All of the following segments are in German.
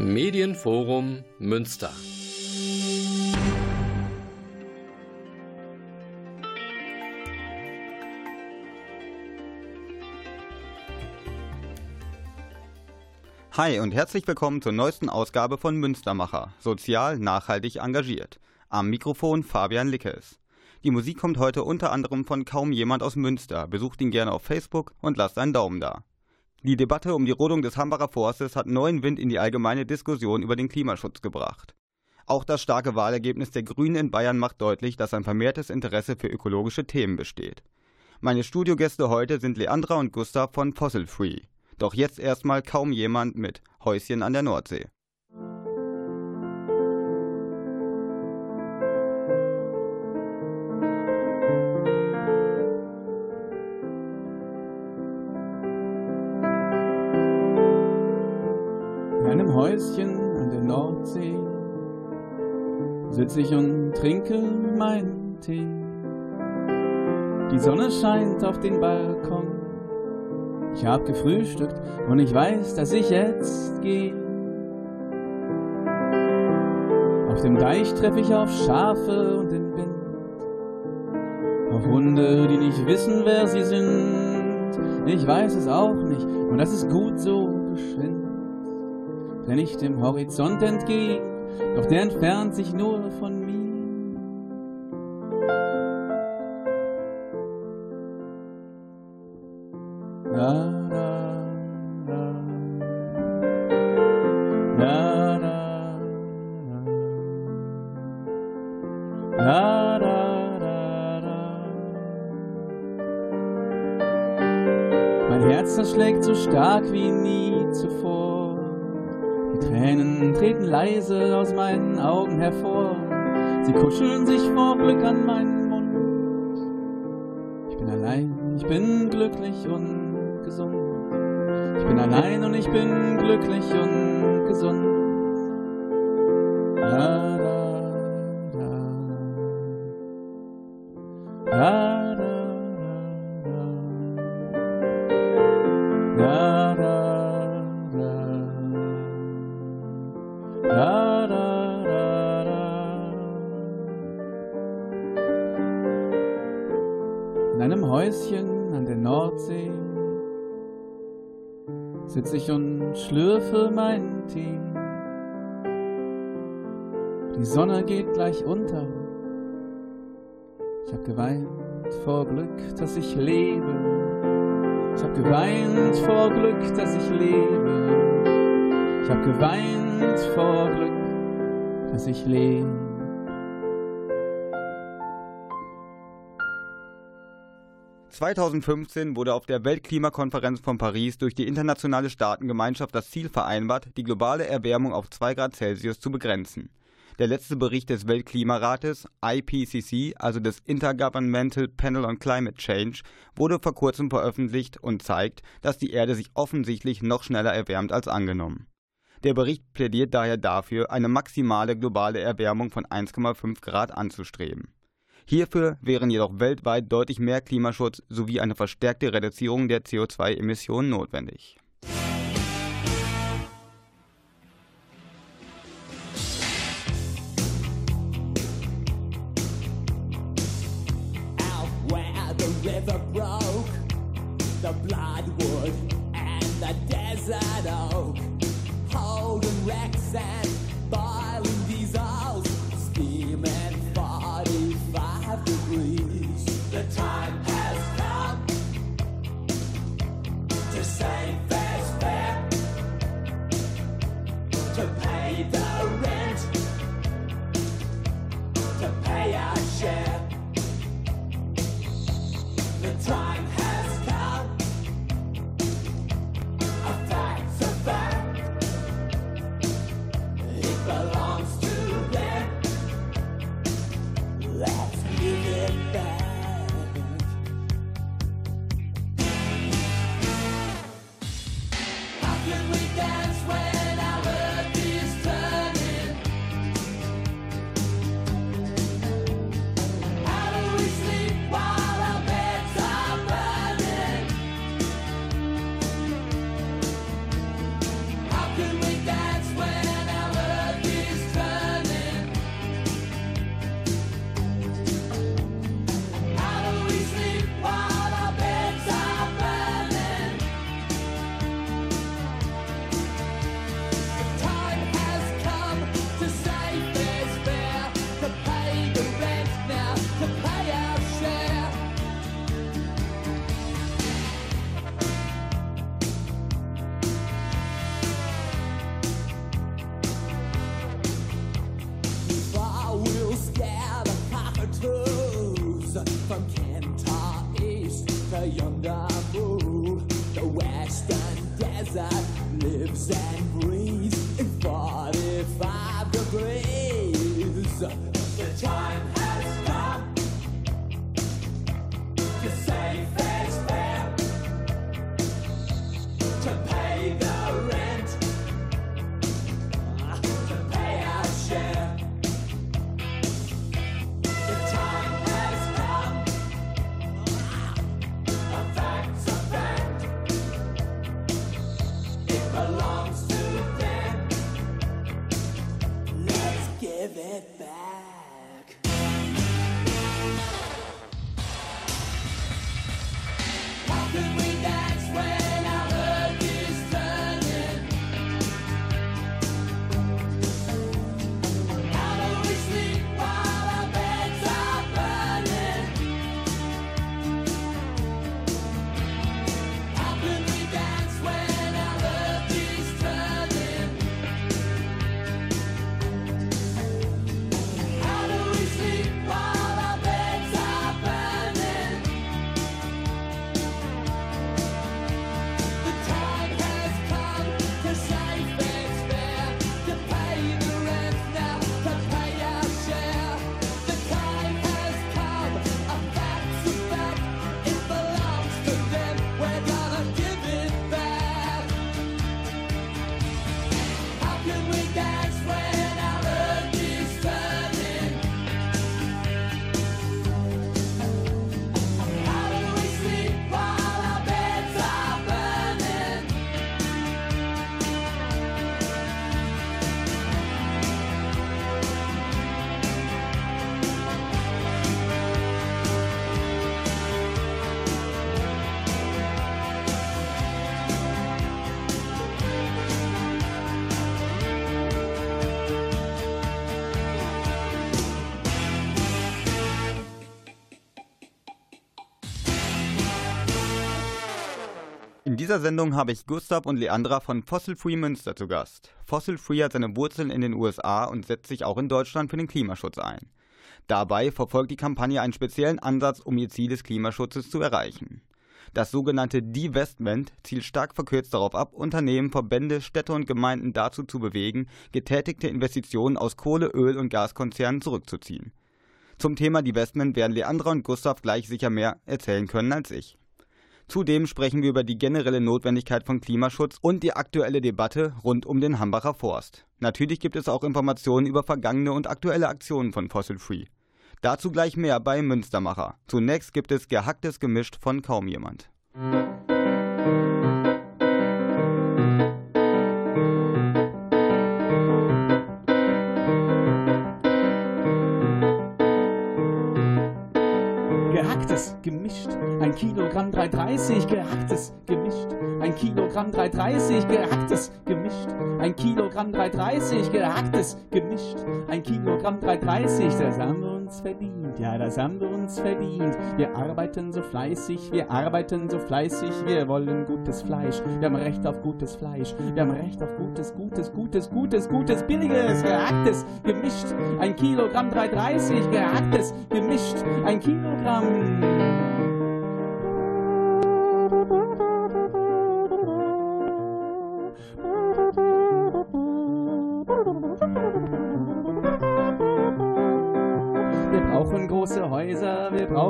Medienforum Münster. Hi und herzlich willkommen zur neuesten Ausgabe von Münstermacher, sozial nachhaltig engagiert. Am Mikrofon Fabian Lickes. Die Musik kommt heute unter anderem von kaum jemand aus Münster. Besucht ihn gerne auf Facebook und lasst einen Daumen da. Die Debatte um die Rodung des Hambacher Forstes hat neuen Wind in die allgemeine Diskussion über den Klimaschutz gebracht. Auch das starke Wahlergebnis der Grünen in Bayern macht deutlich, dass ein vermehrtes Interesse für ökologische Themen besteht. Meine Studiogäste heute sind Leandra und Gustav von Fossil Free. Doch jetzt erstmal kaum jemand mit Häuschen an der Nordsee. Häuschen an der Nordsee sitze ich und trinke meinen Tee. Die Sonne scheint auf den Balkon. Ich hab gefrühstückt und ich weiß, dass ich jetzt gehe. Auf dem Deich treffe ich auf Schafe und den Wind. Auf Hunde, die nicht wissen, wer sie sind. Ich weiß es auch nicht und das ist gut so geschwind. Wenn ich dem Horizont entgehe, doch der entfernt sich nur von mir. Da, da. Mein Herz, das schlägt so stark wie nie zuvor. Tränen treten leise aus meinen Augen hervor. Sie kuscheln sich vor Glück an meinen Mund. Ich bin allein, ich bin glücklich und gesund. Ich bin allein und ich bin glücklich und gesund. 2019. Die Sonne geht gleich unter. Ich hab geweint vor Glück, dass ich lebe. Ich hab geweint vor Glück, dass ich lebe. Ich hab geweint vor Glück, dass ich lebe. ...2015 wurde auf der Weltklimakonferenz von Paris durch die internationale Staatengemeinschaft das Ziel vereinbart, die globale Erwärmung auf 2 Grad Celsius zu begrenzen. Der letzte Bericht des Weltklimarates, IPCC, also des Intergovernmental Panel on Climate Change, wurde vor kurzem veröffentlicht und zeigt, dass die Erde sich offensichtlich noch schneller erwärmt als angenommen. Der Bericht plädiert daher dafür, eine maximale globale Erwärmung von 1,5 Grad anzustreben. Hierfür wären jedoch weltweit deutlich mehr Klimaschutz sowie eine verstärkte Reduzierung der CO2-Emissionen notwendig. bloodwood and the desert oak, holding wrecks and The time dieser Sendung habe ich Gustav und Leandra von Fossil Free Münster zu Gast. Fossil Free hat seine Wurzeln in den USA und setzt sich auch in Deutschland für den Klimaschutz ein. Dabei verfolgt die Kampagne einen speziellen Ansatz, um ihr Ziel des Klimaschutzes zu erreichen. Das sogenannte Divestment zielt stark verkürzt darauf ab, Unternehmen, Verbände, Städte und Gemeinden dazu zu bewegen, getätigte Investitionen aus Kohle-, Öl- und Gaskonzernen zurückzuziehen. Zum Thema Divestment werden Leandra und Gustav gleich sicher mehr erzählen können als ich. Zudem sprechen wir über die generelle Notwendigkeit von Klimaschutz und die aktuelle Debatte rund um den Hambacher Forst. Natürlich gibt es auch Informationen über vergangene und aktuelle Aktionen von Fossil Free. Dazu gleich mehr bei Münstermacher. Zunächst gibt es Gehacktes gemischt von kaum jemand. Gehacktes gemischt, ein Kilogramm 330, gehacktes gemischt, ein Kilogramm 330, gehacktes gemischt, ein Kilogramm 330, gehacktes gemischt, ein Kilogramm 330, das haben wir uns verdient, ja, das haben wir uns verdient. Wir arbeiten so fleißig, wir arbeiten so fleißig, wir wollen gutes Fleisch, wir haben Recht auf gutes Fleisch, wir haben Recht auf gutes, gutes, gutes, gutes, gutes, billiges, gehacktes gemischt, ein Kilogramm 330, gehacktes gemischt, ein Kilogramm.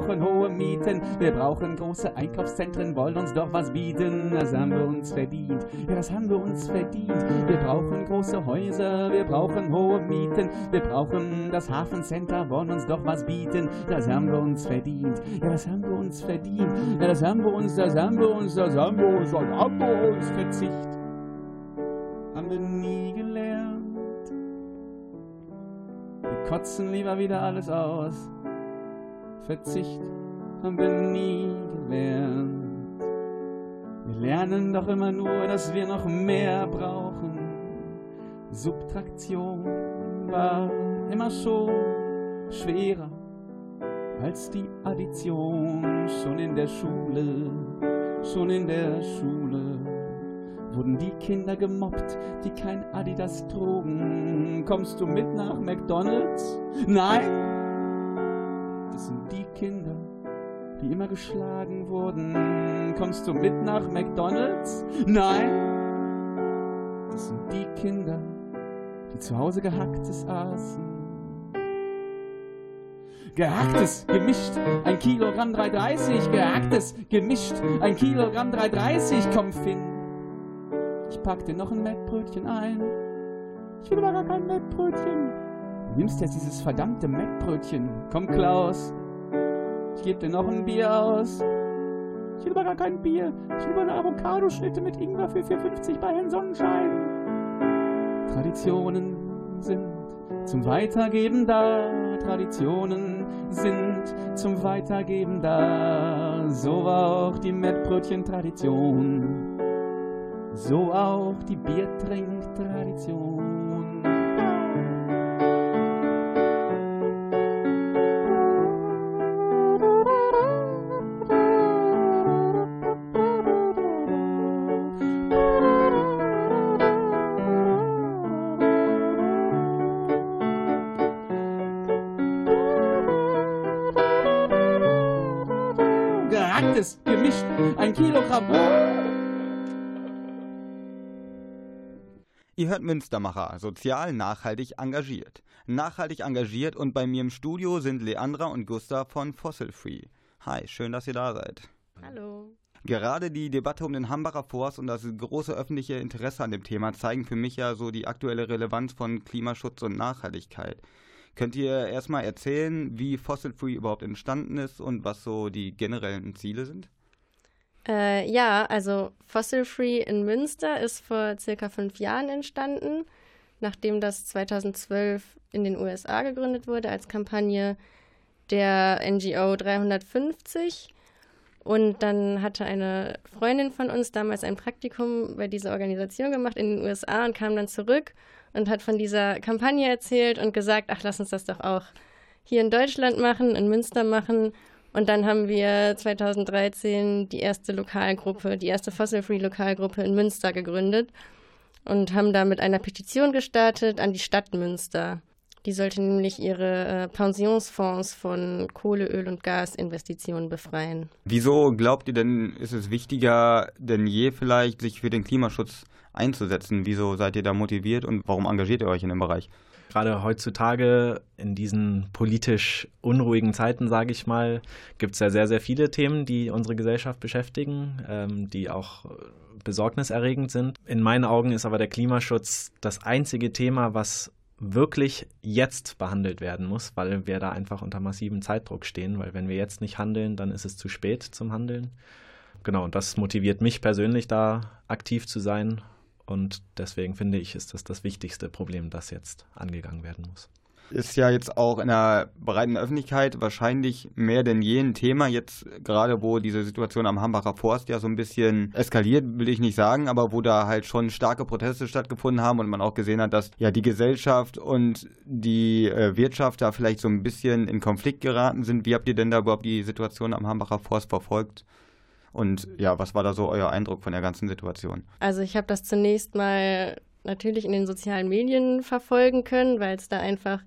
Brauchen hohe Mieten, wir brauchen große Einkaufszentren, wollen uns doch was bieten. Das haben wir uns verdient, ja, das haben wir uns verdient. Wir brauchen große Häuser, wir brauchen hohe Mieten, wir brauchen das Hafencenter, wollen uns doch was bieten. Das haben wir uns verdient, ja, das haben wir uns verdient. Ja, das haben wir uns, das haben wir uns, das haben wir uns, das haben wir uns Verzicht. Haben wir nie gelernt. Wir kotzen lieber wieder alles aus. Verzicht haben wir nie gelernt. Wir lernen doch immer nur, dass wir noch mehr brauchen. Subtraktion war immer schon schwerer als die Addition. Schon in der Schule, schon in der Schule wurden die Kinder gemobbt, die kein Adidas trugen. Kommst du mit nach McDonald's? Nein! Das sind die Kinder, die immer geschlagen wurden. Kommst du mit nach McDonald's? Nein! das sind die Kinder, die zu Hause Gehacktes aßen. Gehacktes, gemischt, ein Kilogramm 3,30. Gehacktes, gemischt, ein Kilogramm 3,30. Komm, Finn, ich pack dir noch ein Mettbrötchen ein. Ich will aber gar kein Mettbrötchen. Nimmst jetzt dieses verdammte Mettbrötchen. Komm, Klaus, ich geb dir noch ein Bier aus. Ich will aber gar kein Bier. Ich will aber eine Avocadoschnitte mit Ingwer für 4,50 bei Herrn Sonnenschein. Traditionen sind zum Weitergeben da. Traditionen sind zum Weitergeben da. So war auch die Mettbrötchen-Tradition. So auch die Biertrink-Tradition. Ihr hört Münstermacher, sozial nachhaltig engagiert. Nachhaltig engagiert und bei mir im Studio sind Leandra und Gustav von Fossil Free. Hi, schön, dass ihr da seid. Hallo. Gerade die Debatte um den Hambacher Forst und das große öffentliche Interesse an dem Thema zeigen für mich ja so die aktuelle Relevanz von Klimaschutz und Nachhaltigkeit. Könnt ihr erstmal erzählen, wie Fossil Free überhaupt entstanden ist und was so die generellen Ziele sind? Äh, ja, also Fossil Free in Münster ist vor circa fünf Jahren entstanden, nachdem das 2012 in den USA gegründet wurde als Kampagne der NGO 350. Und dann hatte eine Freundin von uns damals ein Praktikum bei dieser Organisation gemacht in den USA und kam dann zurück und hat von dieser Kampagne erzählt und gesagt, ach, lass uns das doch auch hier in Deutschland machen, in Münster machen. Und dann haben wir 2013 die erste Lokalgruppe, die erste Fossil-Free-Lokalgruppe in Münster gegründet und haben da mit einer Petition gestartet an die Stadt Münster. Die sollte nämlich ihre äh, Pensionsfonds von Kohle, Öl und Gasinvestitionen befreien. Wieso glaubt ihr denn, ist es wichtiger denn je vielleicht, sich für den Klimaschutz einzusetzen? Wieso seid ihr da motiviert und warum engagiert ihr euch in dem Bereich? Gerade heutzutage in diesen politisch unruhigen Zeiten, sage ich mal, gibt es ja sehr, sehr viele Themen, die unsere Gesellschaft beschäftigen, ähm, die auch besorgniserregend sind. In meinen Augen ist aber der Klimaschutz das einzige Thema, was wirklich jetzt behandelt werden muss, weil wir da einfach unter massivem Zeitdruck stehen, weil wenn wir jetzt nicht handeln, dann ist es zu spät zum Handeln. Genau, und das motiviert mich persönlich da aktiv zu sein und deswegen finde ich, ist das das wichtigste Problem, das jetzt angegangen werden muss. Ist ja jetzt auch in der breiten Öffentlichkeit wahrscheinlich mehr denn je ein Thema, jetzt gerade wo diese Situation am Hambacher Forst ja so ein bisschen eskaliert, will ich nicht sagen, aber wo da halt schon starke Proteste stattgefunden haben und man auch gesehen hat, dass ja die Gesellschaft und die äh, Wirtschaft da vielleicht so ein bisschen in Konflikt geraten sind. Wie habt ihr denn da überhaupt die Situation am Hambacher Forst verfolgt? Und ja, was war da so euer Eindruck von der ganzen Situation? Also ich habe das zunächst mal natürlich in den sozialen Medien verfolgen können, weil es da einfach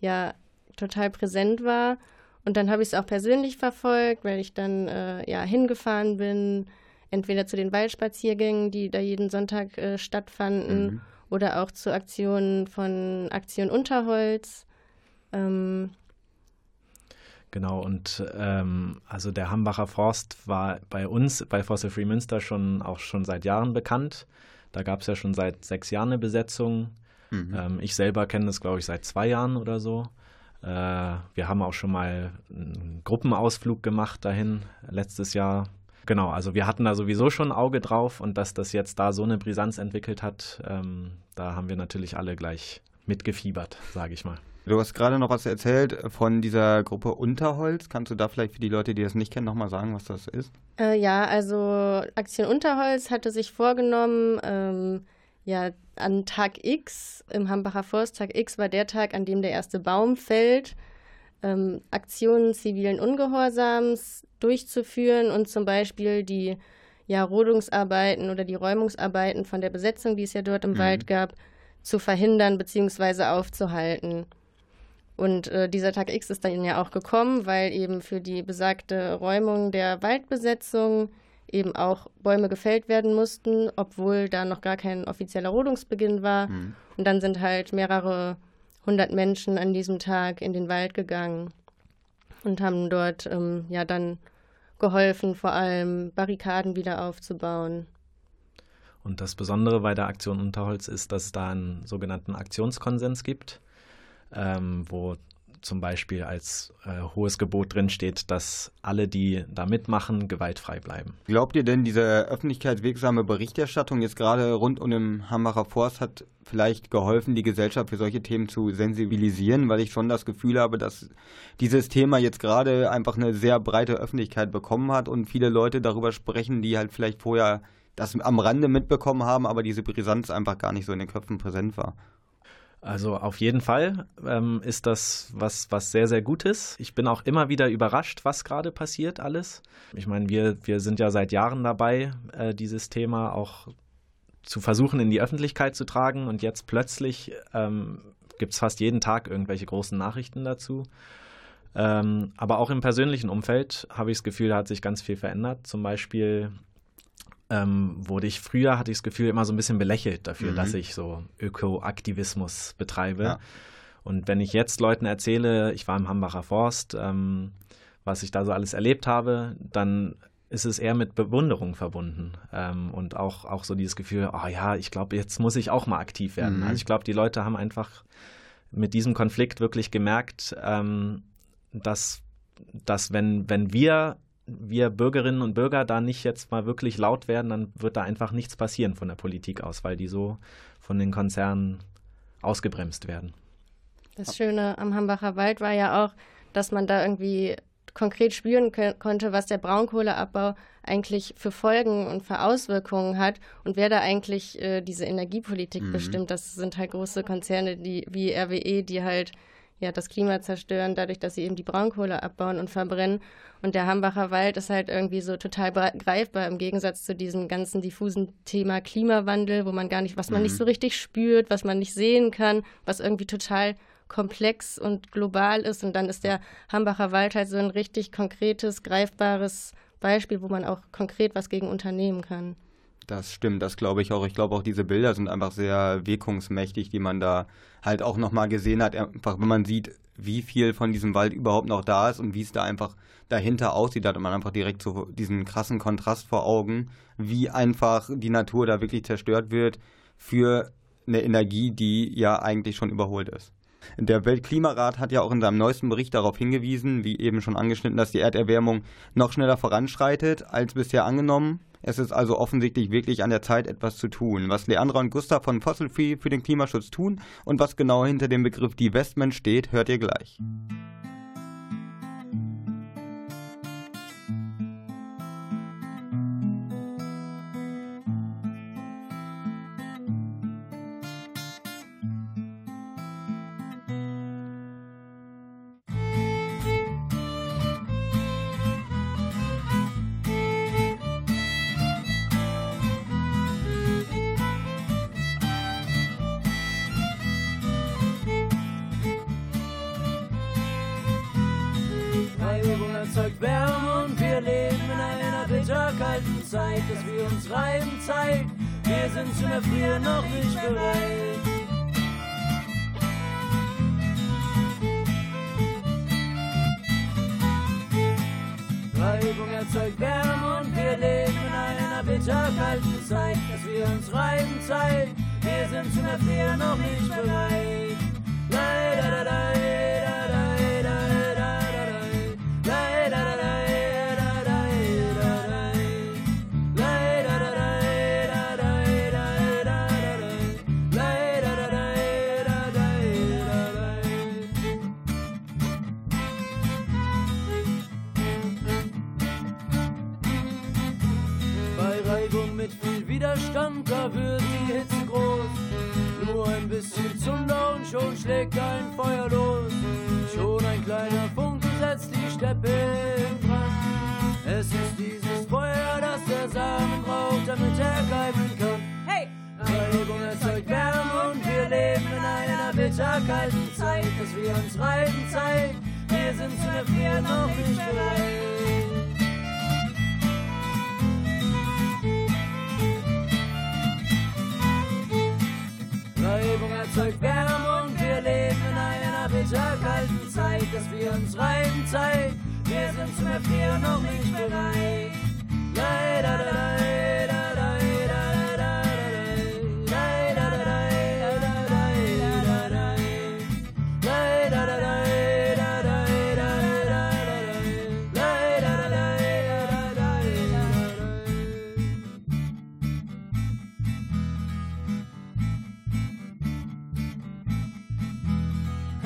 ja total präsent war. Und dann habe ich es auch persönlich verfolgt, weil ich dann äh, ja hingefahren bin, entweder zu den Waldspaziergängen, die da jeden Sonntag äh, stattfanden, Mhm. oder auch zu Aktionen von Aktion Unterholz. Ähm, Genau, und ähm, also der Hambacher Forst war bei uns, bei Fossil Free Münster, schon auch schon seit Jahren bekannt. Da gab es ja schon seit sechs Jahren eine Besetzung. Mhm. Ähm, ich selber kenne das, glaube ich, seit zwei Jahren oder so. Äh, wir haben auch schon mal einen Gruppenausflug gemacht dahin letztes Jahr. Genau, also wir hatten da sowieso schon ein Auge drauf und dass das jetzt da so eine Brisanz entwickelt hat, ähm, da haben wir natürlich alle gleich mitgefiebert, sage ich mal. Du hast gerade noch was erzählt von dieser Gruppe Unterholz. Kannst du da vielleicht für die Leute, die das nicht kennen, nochmal sagen, was das ist? Äh, ja, also Aktion Unterholz hatte sich vorgenommen, ähm, ja, an Tag X, im Hambacher Forst, Tag X war der Tag, an dem der erste Baum fällt, ähm, Aktionen zivilen Ungehorsams durchzuführen und zum Beispiel die ja, Rodungsarbeiten oder die Räumungsarbeiten von der Besetzung, die es ja dort im Mhm. Wald gab, zu verhindern bzw. aufzuhalten. Und äh, dieser Tag X ist dann ja auch gekommen, weil eben für die besagte Räumung der Waldbesetzung eben auch Bäume gefällt werden mussten, obwohl da noch gar kein offizieller Rodungsbeginn war. Mhm. Und dann sind halt mehrere hundert Menschen an diesem Tag in den Wald gegangen und haben dort ähm, ja dann geholfen, vor allem Barrikaden wieder aufzubauen. Und das Besondere bei der Aktion Unterholz ist, dass es da einen sogenannten Aktionskonsens gibt, ähm, wo zum Beispiel als äh, hohes Gebot drin steht, dass alle, die da mitmachen, gewaltfrei bleiben. Glaubt ihr denn, diese öffentlichkeitswirksame Berichterstattung jetzt gerade rund um den Hambacher Forst hat vielleicht geholfen, die Gesellschaft für solche Themen zu sensibilisieren? Weil ich schon das Gefühl habe, dass dieses Thema jetzt gerade einfach eine sehr breite Öffentlichkeit bekommen hat und viele Leute darüber sprechen, die halt vielleicht vorher das am Rande mitbekommen haben, aber diese Brisanz einfach gar nicht so in den Köpfen präsent war. Also auf jeden Fall ähm, ist das was, was sehr, sehr Gutes. Ich bin auch immer wieder überrascht, was gerade passiert alles. Ich meine, wir, wir sind ja seit Jahren dabei, äh, dieses Thema auch zu versuchen, in die Öffentlichkeit zu tragen. Und jetzt plötzlich ähm, gibt es fast jeden Tag irgendwelche großen Nachrichten dazu. Ähm, aber auch im persönlichen Umfeld habe ich das Gefühl, da hat sich ganz viel verändert. Zum Beispiel ähm, wurde ich früher, hatte ich das Gefühl, immer so ein bisschen belächelt dafür, Mhm. dass ich so Ökoaktivismus betreibe. Ja. Und wenn ich jetzt Leuten erzähle, ich war im Hambacher Forst, ähm, was ich da so alles erlebt habe, dann ist es eher mit Bewunderung verbunden. Ähm, und auch, auch so dieses Gefühl, oh ja, ich glaube, jetzt muss ich auch mal aktiv werden. Mhm. Also ich glaube, die Leute haben einfach mit diesem Konflikt wirklich gemerkt, ähm, dass, dass wenn, wenn wir, wir Bürgerinnen und Bürger da nicht jetzt mal wirklich laut werden, dann wird da einfach nichts passieren von der Politik aus, weil die so von den Konzernen ausgebremst werden. Das Schöne am Hambacher Wald war ja auch, dass man da irgendwie konkret spüren konnte, was der Braunkohleabbau eigentlich für Folgen und für Auswirkungen hat und wer da eigentlich äh, diese Energiepolitik Mhm. bestimmt. Das sind halt große Konzerne die, wie RWE, die halt ja, das Klima zerstören, dadurch, dass sie eben die Braunkohle abbauen und verbrennen. Und der Hambacher Wald ist halt irgendwie so total greifbar im Gegensatz zu diesem ganzen diffusen Thema Klimawandel, wo man gar nicht, was man Mhm. nicht so richtig spürt, was man nicht sehen kann, was irgendwie total komplex und global ist. Und dann ist der Hambacher Wald halt so ein richtig konkretes, greifbares Beispiel, wo man auch konkret was gegen unternehmen kann. Das stimmt, das glaube ich auch. Ich glaube auch, diese Bilder sind einfach sehr wirkungsmächtig, die man da halt auch nochmal gesehen hat. Einfach, wenn man sieht, wie viel von diesem Wald überhaupt noch da ist und wie es da einfach dahinter aussieht, hat man einfach direkt so diesen krassen Kontrast vor Augen, wie einfach die Natur da wirklich zerstört wird für eine Energie, die ja eigentlich schon überholt ist. Der Weltklimarat hat ja auch in seinem neuesten Bericht darauf hingewiesen, wie eben schon angeschnitten, dass die Erderwärmung noch schneller voranschreitet als bisher angenommen. Es ist also offensichtlich wirklich an der Zeit, etwas zu tun. Was Leandra und Gustav von Fossil Free für den Klimaschutz tun und was genau hinter dem Begriff Divestment steht, hört ihr gleich. Bitterkalten Zeit, dass wir uns reiben zeigt. Wir sind zum Erfrieren noch nicht bereit. Reibung erzeugt Wärme und wir leben in einer bitterkalten Zeit, dass wir uns reiben zeigt. Wir sind zum Erfrieren noch nicht bereit. Leider, da, da, Widerstand, da wird die Hitze groß. Nur ein bisschen Zunder und schon schlägt ein Feuer los. Schon ein kleiner Funke setzt die Steppe in Brand. Es ist dieses Feuer, das der Samen braucht, damit er keimen kann. Hey! Reibung erzeugt Wärme und wir leben in einer bitterkalten Zeit, dass wir uns reiben zeigt. Wir sind zu Erfrieren noch nicht bereit. Erzeugt Wärme und wir leben in einer bitterkalten Zeit, dass wir uns reiben Zeit. Wir sind zum Erfrieren noch nicht bereit. Leider, leider,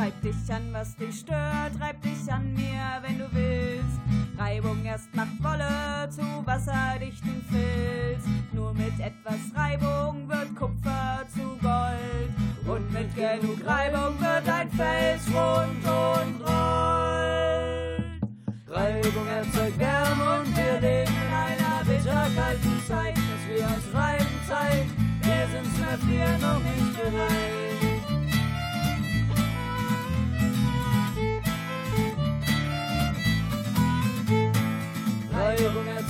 Reib dich an, was dich stört, reib dich an mir, wenn du willst. Reibung erst macht Wolle zu wasserdichten Filz. Nur mit etwas Reibung wird Kupfer zu Gold. Und mit genug Reibung wird ein Fels rund und rollt. Reibung erzeugt Wärme und wir leben in einer bitterkalten Zeit, dass wir uns reiben Zeit. Wir sind zum Erfrieren noch nicht bereit.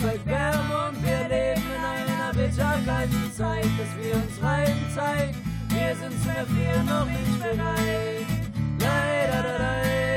Erzeugt Wärme und wir leben in einer bitterkalten Zeit, dass wir uns reiben Zeit. Wir sind zum Erfrieren noch nicht bereit. Leider, leider,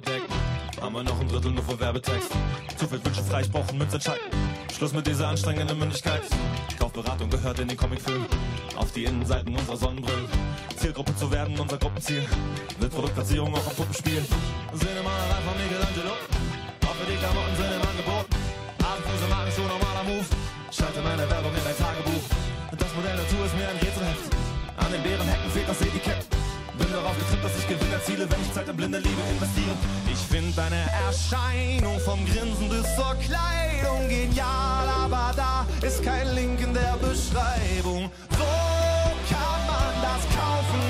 Bedeckt. Haben wir noch ein Drittel nur vor Werbetext. Zu viel Wünsche frei, ich brauch einen Münzentscheid. Schluss mit dieser anstrengenden Mündigkeit. Kaufberatung gehört in den Comicfilm. Auf die Innenseiten unserer Sonnenbrillen. Zielgruppe zu werden, unser Gruppenziel. Mit Produktplatzierung auch am Puppenspiel. Cinemalerei von Michelangelo. Für die Klamotten sind im Angebot. Abendfuße, Markenschuh, normaler Move. Schalte meine Werbung in dein Tagebuch. Das Modell dazu ist mir ein Rätselheft. An den Bärenhecken fehlt das Etikett. Bin darauf getrimmt, dass ich Erziele, wenn ich Zeit in blinde Liebe investiere. Ich find deine Erscheinung vom Grinsen bis zur Kleidung genial, aber da ist kein Link in der Beschreibung. Wo kann man das kaufen?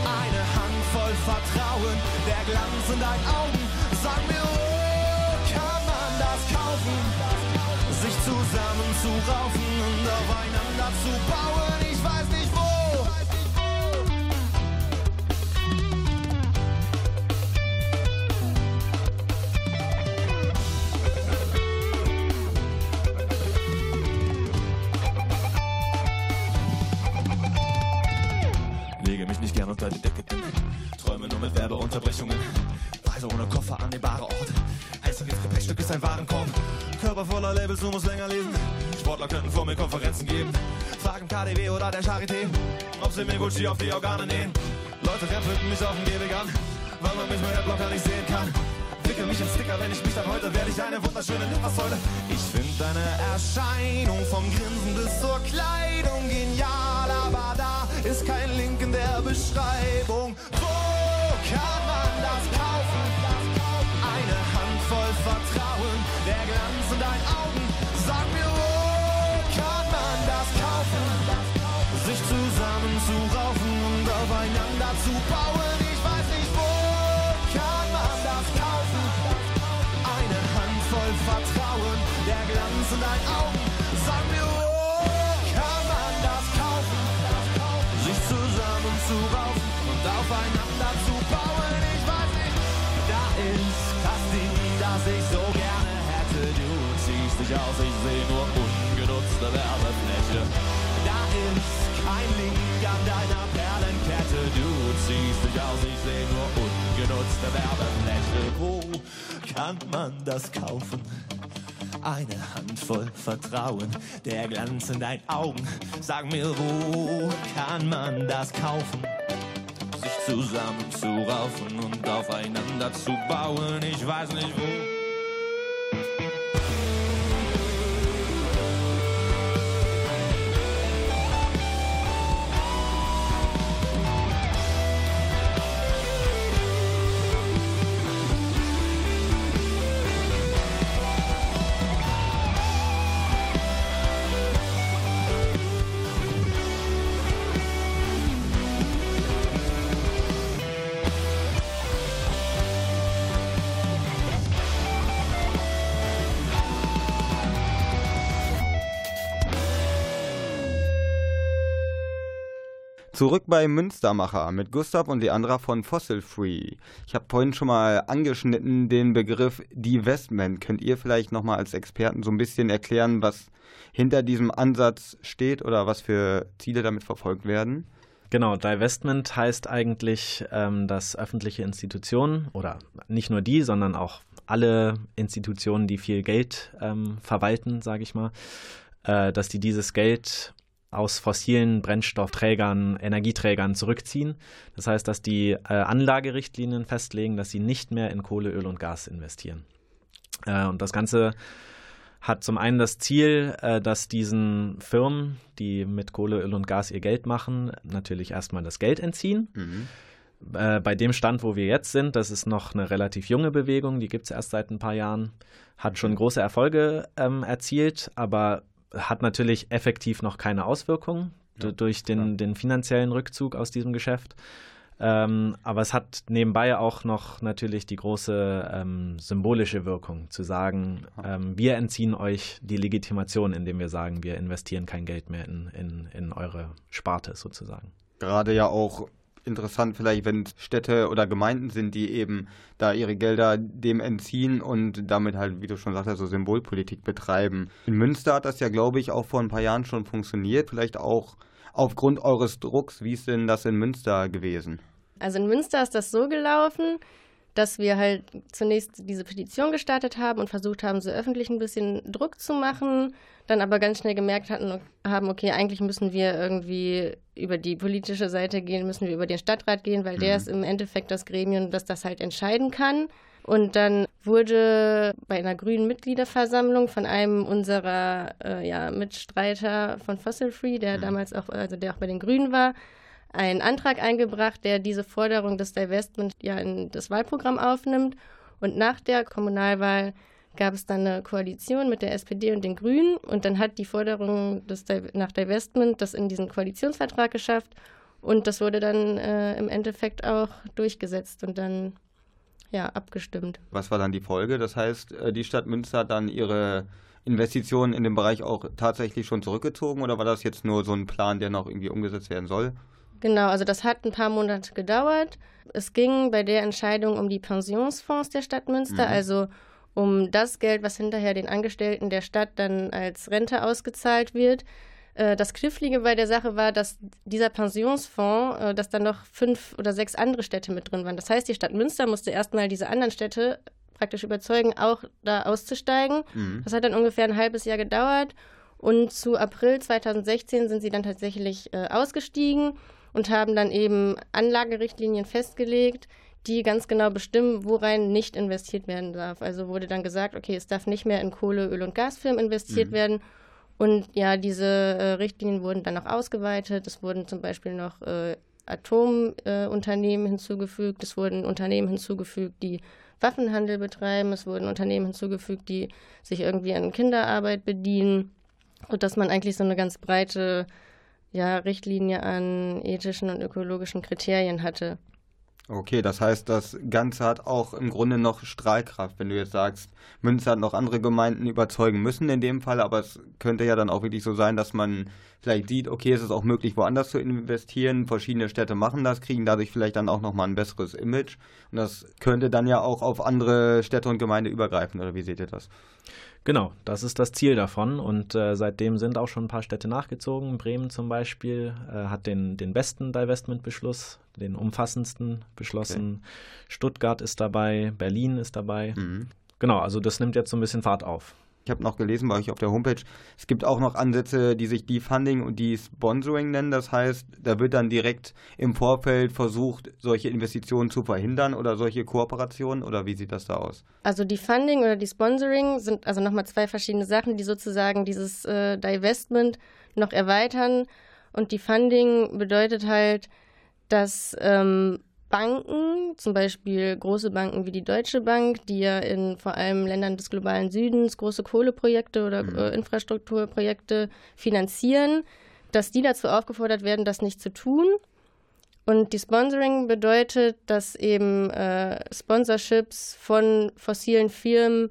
Eine Handvoll Vertrauen, der Glanz in deinen Augen. Sag mir, wo kann man das kaufen? Sich zusammen zu raufen und aufeinander zu bauen, ich weiß Koffer an den bare Ort. Heißer Gepäckstück ist ein Warenkorb. Körper voller Labels, du musst länger lesen. Sportler könnten vor mir Konferenzen geben. Fragen KDW oder der Charité, ob sie mir Gucci auf die Organe nähen. Leute rempelten mich auf den Gehweg an, weil man mich mit Adblocker nicht sehen kann. Wickel mich in Sticker, wenn ich mich dann heute werde ich eine wunderschöne Litfaßsäule. Ich find deine Erscheinung vom Grinsen bis zur Kleidung genial, aber da ist kein Link in der Beschreibung. Wo kann man das kaufen? Der Glanz in deinen Augen. Sag mir, wo kann man das kaufen? Sich zusammen zu raufen und aufeinander zu bauen. Ich weiß nicht, wo kann man das kaufen? Eine Handvoll Vertrauen, der Glanz in deinen Augen. Sag mir, dich aus, ich sehe nur ungenutzte Werbefläche. Da ist kein Link an deiner Perlenkette. Du ziehst dich aus, ich sehe nur ungenutzte Werbefläche. Wo kann man das kaufen? Eine Handvoll Vertrauen, der Glanz in deinen Augen. Sag mir, wo kann man das kaufen? Sich zusammen zu raufen und aufeinander zu bauen. Ich weiß nicht wo. Zurück bei Münstermacher mit Gustav und Leandra von Fossil Free. Ich habe vorhin schon mal angeschnitten den Begriff Divestment. Könnt ihr vielleicht nochmal als Experten so ein bisschen erklären, was hinter diesem Ansatz steht oder was für Ziele damit verfolgt werden? Genau, Divestment heißt eigentlich, ähm, dass öffentliche Institutionen oder nicht nur die, sondern auch alle Institutionen, die viel Geld ähm, verwalten, sage ich mal, äh, dass die dieses Geld aus fossilen Brennstoffträgern, Energieträgern zurückziehen. Das heißt, dass die äh, Anlagerichtlinien festlegen, dass sie nicht mehr in Kohle, Öl und Gas investieren. Äh, und das Ganze hat zum einen das Ziel, äh, dass diesen Firmen, die mit Kohle, Öl und Gas ihr Geld machen, natürlich erstmal das Geld entziehen. Mhm. Äh, bei dem Stand, wo wir jetzt sind, das ist noch eine relativ junge Bewegung, die gibt es erst seit ein paar Jahren, hat schon große Erfolge ähm, erzielt, aber hat natürlich effektiv noch keine Auswirkungen Ja, durch den, den finanziellen Rückzug aus diesem Geschäft. Ähm, aber es hat nebenbei auch noch natürlich die große ähm, symbolische Wirkung, zu sagen, ähm, wir entziehen euch die Legitimation, indem wir sagen, wir investieren kein Geld mehr in, in, in eure Sparte sozusagen. Gerade ja auch interessant vielleicht, wenn es Städte oder Gemeinden sind, die eben da ihre Gelder dem entziehen und damit halt, wie du schon sagst, so Symbolpolitik betreiben. In Münster hat das ja, glaube ich, auch vor ein paar Jahren schon funktioniert. Vielleicht auch aufgrund eures Drucks. Wie ist denn das in Münster gewesen? Also in Münster ist das so gelaufen, dass wir halt zunächst diese Petition gestartet haben und versucht haben, so öffentlich ein bisschen Druck zu machen, dann aber ganz schnell gemerkt hatten, haben, okay, eigentlich müssen wir irgendwie über die politische Seite gehen, müssen wir über den Stadtrat gehen, weil der ist im Endeffekt das Gremium, das das halt entscheiden kann. Und dann wurde bei einer grünen Mitgliederversammlung von einem unserer äh, ja, Mitstreiter von Fossil Free, der damals auch, also der auch bei den Grünen war, einen Antrag eingebracht, der diese Forderung des Divestment ja in das Wahlprogramm aufnimmt. Und nach der Kommunalwahl gab es dann eine Koalition mit der SPD und den Grünen. Und dann hat die Forderung des, nach Divestment das in diesen Koalitionsvertrag geschafft. Und das wurde dann äh, im Endeffekt auch durchgesetzt und dann ja abgestimmt. Was war dann die Folge? Das heißt, äh, die Stadt Münster hat dann ihre Investitionen in dem Bereich auch tatsächlich schon zurückgezogen oder war das jetzt nur so ein Plan, der noch irgendwie umgesetzt werden soll? Genau, also das hat ein paar Monate gedauert. Es ging bei der Entscheidung um die Pensionsfonds der Stadt Münster, Mhm. also um das Geld, was hinterher den Angestellten der Stadt dann als Rente ausgezahlt wird. Äh, Das Knifflige bei der Sache war, dass dieser Pensionsfonds, äh, dass dann noch fünf oder sechs andere Städte mit drin waren. Das heißt, die Stadt Münster musste erstmal diese anderen Städte praktisch überzeugen, auch da auszusteigen. Mhm. Das hat dann ungefähr ein halbes Jahr gedauert. Und zu April 2016 sind sie dann tatsächlich äh, ausgestiegen und haben dann eben Anlagerichtlinien festgelegt, die ganz genau bestimmen, worein nicht investiert werden darf. Also wurde dann gesagt, okay, es darf nicht mehr in Kohle, Öl und Gasfirmen investiert werden. Und ja, diese äh, Richtlinien wurden dann noch ausgeweitet. Es wurden zum Beispiel noch äh, Atomunternehmen äh, hinzugefügt. Es wurden Unternehmen hinzugefügt, die Waffenhandel betreiben. Es wurden Unternehmen hinzugefügt, die sich irgendwie an Kinderarbeit bedienen. Und dass man eigentlich so eine ganz breite ja, Richtlinie an ethischen und ökologischen Kriterien hatte. Okay, das heißt, das Ganze hat auch im Grunde noch Strahlkraft, wenn du jetzt sagst, Münster hat noch andere Gemeinden überzeugen müssen in dem Fall, aber es könnte ja dann auch wirklich so sein, dass man vielleicht sieht, okay, es ist auch möglich, woanders zu investieren. Verschiedene Städte machen das, kriegen dadurch vielleicht dann auch nochmal ein besseres Image. Und das könnte dann ja auch auf andere Städte und Gemeinde übergreifen, oder wie seht ihr das? Genau, das ist das Ziel davon und äh, seitdem sind auch schon ein paar Städte nachgezogen. Bremen zum Beispiel äh, hat den, den besten Divestment-Beschluss, den umfassendsten beschlossen. Stuttgart ist dabei, Berlin ist dabei. Mhm. Genau, also das nimmt jetzt so ein bisschen Fahrt auf. Ich habe noch gelesen bei euch auf der Homepage, es gibt auch noch Ansätze, die sich Defunding und Desponsoring nennen. Das heißt, da wird dann direkt im Vorfeld versucht, solche Investitionen zu verhindern oder solche Kooperationen oder wie sieht das da aus? Also die Funding oder die Sponsoring sind also nochmal zwei verschiedene Sachen, die sozusagen dieses äh, Divestment noch erweitern. Und die Funding bedeutet halt, dass ähm, Banken, zum Beispiel große Banken wie die Deutsche Bank, die ja in vor allem Ländern des globalen Südens große Kohleprojekte oder Mhm. äh, Infrastrukturprojekte finanzieren, dass die dazu aufgefordert werden, das nicht zu tun. Und die Sponsoring bedeutet, dass eben äh, Sponsorships von fossilen Firmen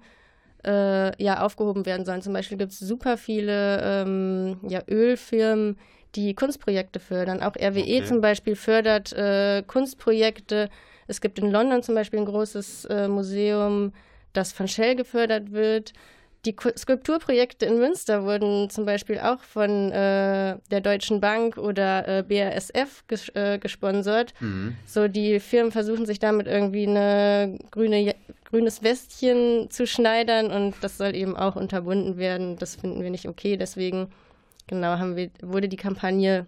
äh, ja, aufgehoben werden sollen. Zum Beispiel gibt es super viele ähm, ja, Ölfirmen, die Kunstprojekte fördern. Auch RWE Okay. zum Beispiel fördert äh, Kunstprojekte. Es gibt in London zum Beispiel ein großes äh, Museum, das von Shell gefördert wird. Die Ku- Skulpturprojekte in Münster wurden zum Beispiel auch von äh, der Deutschen Bank oder äh, BASF ges äh, gesponsert. Mhm. So, die Firmen versuchen sich damit irgendwie eine grüne, grünes Westchen zu schneidern und das soll eben auch unterbunden werden. Das finden wir nicht okay. Deswegen, genau, haben wir, wurde die Kampagne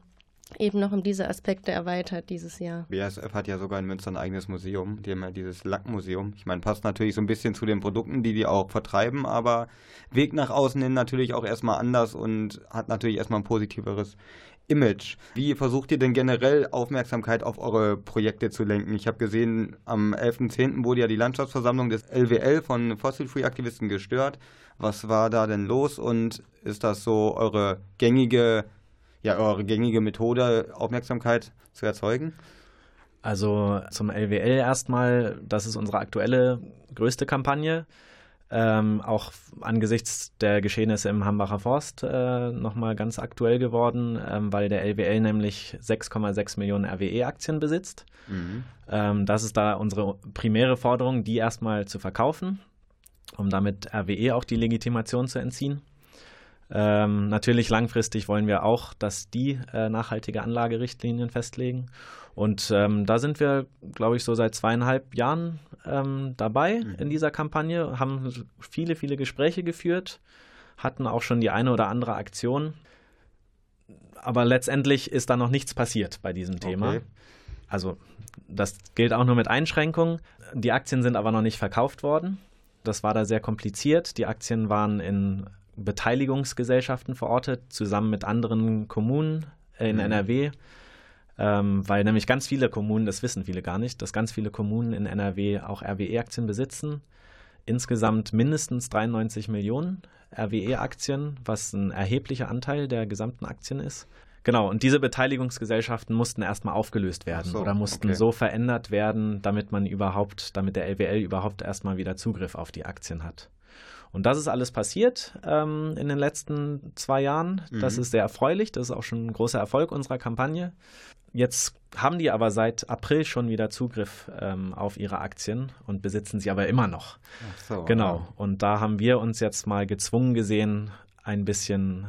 eben noch um diese Aspekte erweitert dieses Jahr. BASF hat ja sogar in Münster ein eigenes Museum. Die haben ja dieses Lackmuseum. Ich meine, passt natürlich so ein bisschen zu den Produkten, die die auch vertreiben, aber Weg nach außen hin natürlich auch erstmal anders und hat natürlich erstmal ein positiveres Image. Wie versucht ihr denn generell Aufmerksamkeit auf eure Projekte zu lenken? Ich habe gesehen, am 11.10. wurde ja die Landschaftsversammlung des LWL von Fossil Free Aktivisten gestört. Was war da denn los und ist das so eure gängige, ja, eure gängige Methode, Aufmerksamkeit zu erzeugen? Also zum LWL erstmal, das ist unsere aktuelle größte Kampagne. Ähm, auch angesichts der Geschehnisse im Hambacher Forst äh, nochmal ganz aktuell geworden, ähm, weil der LWL nämlich 6,6 Millionen RWE-Aktien besitzt. Mhm. Ähm, das ist da unsere primäre Forderung, die erstmal zu verkaufen, um damit RWE auch die Legitimation zu entziehen. Ähm, natürlich langfristig wollen wir auch, dass die äh, nachhaltige Anlagerichtlinien festlegen. Und ähm, da sind wir, glaube ich, so seit zweieinhalb Jahren ähm, dabei in dieser Kampagne, haben viele, viele Gespräche geführt, hatten auch schon die eine oder andere Aktion. Aber letztendlich ist da noch nichts passiert bei diesem Thema. Okay. Also das gilt auch nur mit Einschränkungen. Die Aktien sind aber noch nicht verkauft worden. Das war da sehr kompliziert. Die Aktien waren in Beteiligungsgesellschaften verortet, zusammen mit anderen Kommunen in Mhm. NRW. Ähm, weil nämlich ganz viele Kommunen, das wissen viele gar nicht, dass ganz viele Kommunen in NRW auch RWE-Aktien besitzen. Insgesamt mindestens 93 Millionen RWE-Aktien, was ein erheblicher Anteil der gesamten Aktien ist. Genau, und diese Beteiligungsgesellschaften mussten erstmal aufgelöst werden so, oder mussten okay. so verändert werden, damit man überhaupt, damit der LWL überhaupt erstmal wieder Zugriff auf die Aktien hat. Und das ist alles passiert ähm, in den letzten zwei Jahren. Das Mhm. ist sehr erfreulich. Das ist auch schon ein großer Erfolg unserer Kampagne. Jetzt haben die aber seit April schon wieder Zugriff ähm, auf ihre Aktien und besitzen sie aber immer noch. Ach so, Genau. Und da haben wir uns jetzt mal gezwungen gesehen, ein bisschen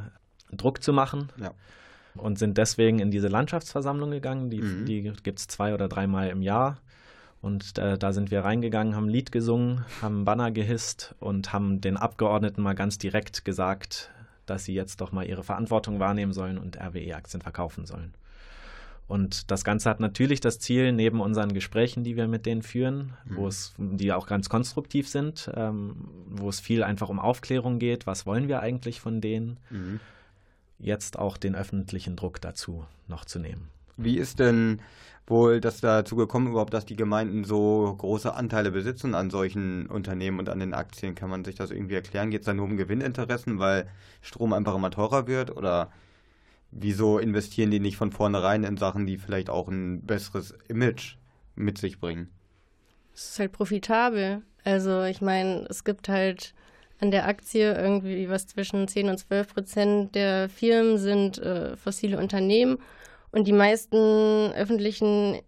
Druck zu machen Ja. und sind deswegen in diese Landschaftsversammlung gegangen. Die, Mhm. die gibt es zwei oder dreimal im Jahr. Und äh, da sind wir reingegangen, haben ein Lied gesungen, haben Banner gehisst und haben den Abgeordneten mal ganz direkt gesagt, dass sie jetzt doch mal ihre Verantwortung wahrnehmen sollen und RWE-Aktien verkaufen sollen. Und das Ganze hat natürlich das Ziel, neben unseren Gesprächen, die wir mit denen führen, Mhm. wo es, die auch ganz konstruktiv sind, ähm, wo es viel einfach um Aufklärung geht, was wollen wir eigentlich von denen, Mhm. jetzt auch den öffentlichen Druck dazu noch zu nehmen. Wie ist denn wohl das dazu gekommen, überhaupt, dass die Gemeinden so große Anteile besitzen an solchen Unternehmen und an den Aktien? Kann man sich das irgendwie erklären? Geht es da nur um Gewinninteressen, weil Strom einfach immer teurer wird? Oder wieso investieren die nicht von vornherein in Sachen, die vielleicht auch ein besseres Image mit sich bringen? Es ist halt profitabel. Also ich meine, es gibt halt an der Aktie irgendwie was zwischen 10 und 12 Prozent der Firmen sind äh, fossile Unternehmen und die meisten öffentlichen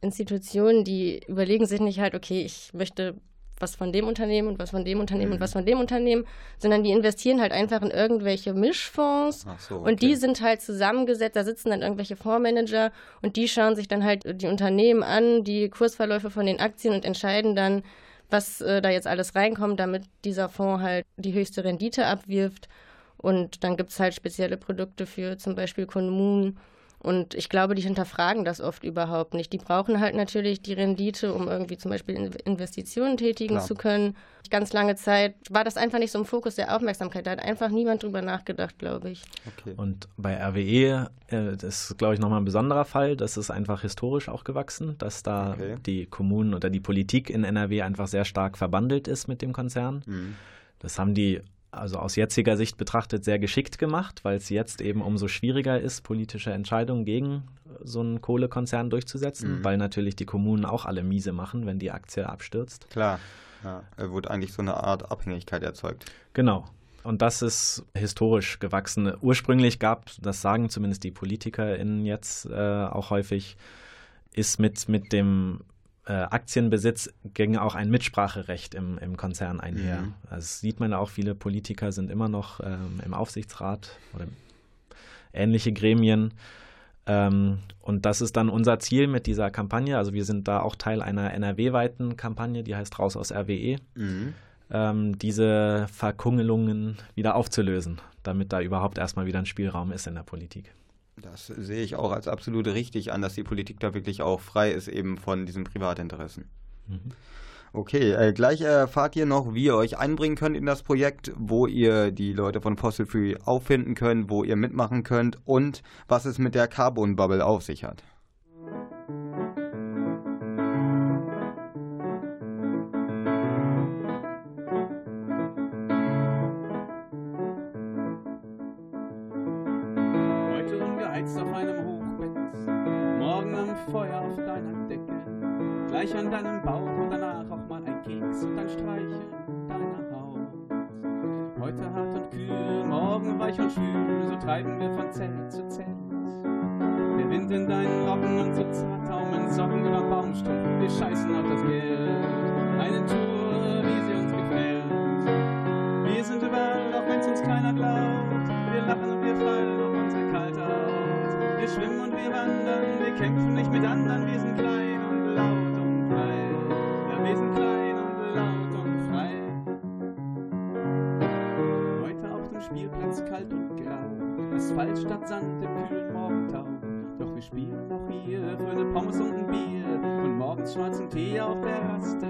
Institutionen, die überlegen sich nicht halt, okay, ich möchte was von dem Unternehmen und was von dem Unternehmen Mhm. und was von dem Unternehmen, sondern die investieren halt einfach in irgendwelche Mischfonds Ach so, und die sind halt zusammengesetzt, da sitzen dann irgendwelche Fondsmanager und die schauen sich dann halt die Unternehmen an, die Kursverläufe von den Aktien und entscheiden dann, was äh, da jetzt alles reinkommt, damit dieser Fonds halt die höchste Rendite abwirft. Und dann gibt es halt spezielle Produkte für zum Beispiel Kommunen. Und ich glaube, die hinterfragen das oft überhaupt nicht. Die brauchen halt natürlich die Rendite, um irgendwie zum Beispiel In- Investitionen tätigen Klar. zu können. Ganz lange Zeit war das einfach nicht so im Fokus der Aufmerksamkeit. Da hat einfach niemand drüber nachgedacht, glaube ich. Okay. Und bei RWE, äh, das ist, glaube ich, nochmal ein besonderer Fall. Das ist einfach historisch auch gewachsen, dass da Okay. die Kommunen oder die Politik in NRW einfach sehr stark verbandelt ist mit dem Konzern. Mhm. Das haben die also aus jetziger Sicht betrachtet sehr geschickt gemacht, weil es jetzt eben umso schwieriger ist, politische Entscheidungen gegen so einen Kohlekonzern durchzusetzen, Mhm. weil natürlich die Kommunen auch alle miese machen, wenn die Aktie abstürzt. Klar. Ja, wurde eigentlich so eine Art Abhängigkeit erzeugt. Genau. Und das ist historisch gewachsen. Ursprünglich gab, das sagen zumindest die PolitikerInnen jetzt äh, auch häufig, ist mit, mit dem äh, Aktienbesitz ging auch ein Mitspracherecht im, im Konzern einher. Mhm. Also das sieht man auch, viele Politiker sind immer noch ähm, im Aufsichtsrat oder ähnliche Gremien. Ähm, und das ist dann unser Ziel mit dieser Kampagne. Also wir sind da auch Teil einer NRW-weiten Kampagne, die heißt Raus aus RWE Mhm. ähm, diese Verkungelungen wieder aufzulösen, damit da überhaupt erstmal wieder ein Spielraum ist in der Politik. Das sehe ich auch als absolut richtig an, dass die Politik da wirklich auch frei ist eben von diesen Privatinteressen. Okay, äh, gleich erfahrt ihr noch, wie ihr euch einbringen könnt in das Projekt, wo ihr die Leute von Fossil Free auffinden könnt, wo ihr mitmachen könnt und was es mit der Carbon Bubble auf sich hat. Feuer auf deiner Decke, gleich an deinem Bauch und danach auch mal ein Keks und ein Streicheln deiner Haut. Heute hart und kühl, morgen weich und schwül, so treiben wir von Zelt zu Zelt. Der Wind in deinen Locken und so zart taumeln Socken über Baumstumpf, wir scheißen auf das Geld. Eine Tour, wie sie be all fast.